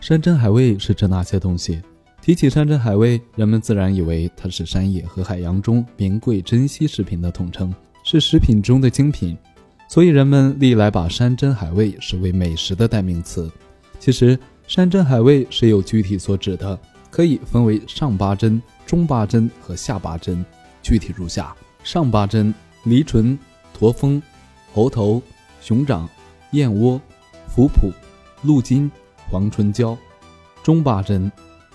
山珍海味是指哪些东西？提起山珍海味，人们自然以为它是山野和海洋中名贵珍稀食品的统称，是食品中的精品，所以人们历来把山珍海味视为美食的代名词。其实，山珍海味是有具体所指的，可以分为上八珍、中八珍和下八珍，具体如下：上八珍，梨唇、驼峰、猴头、熊掌、燕窝、腐脯、鹿筋。黄春椒、中八珍、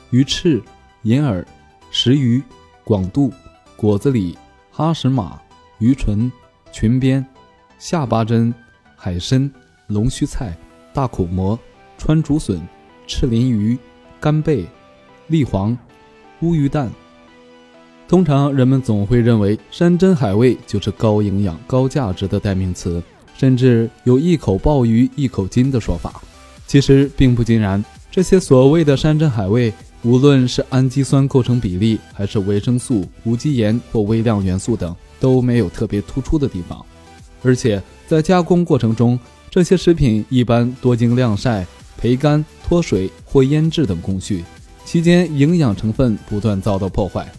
鱼翅、银耳、石鱼、广肚、果子狸、哈什马、鱼唇、裙边；下八珍、海参、龙须菜、大口蘑、川竹笋、赤鳞鱼、干贝、栗黄、乌鱼蛋。通常人们总会认为山珍海味就是高营养、高价值的代名词，甚至有一口鲍鱼一口金的说法。其实并不尽然，这些所谓的山珍海味，无论是氨基酸构成比例，还是维生素、无机盐或微量元素等，都没有特别突出的地方。而且在加工过程中，这些食品一般多经晾晒、焙干、脱水或腌制等工序，期间营养成分不断遭到破坏。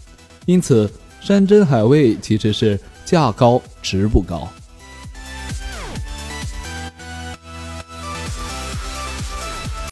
因此，山珍海味其实是价高值不高。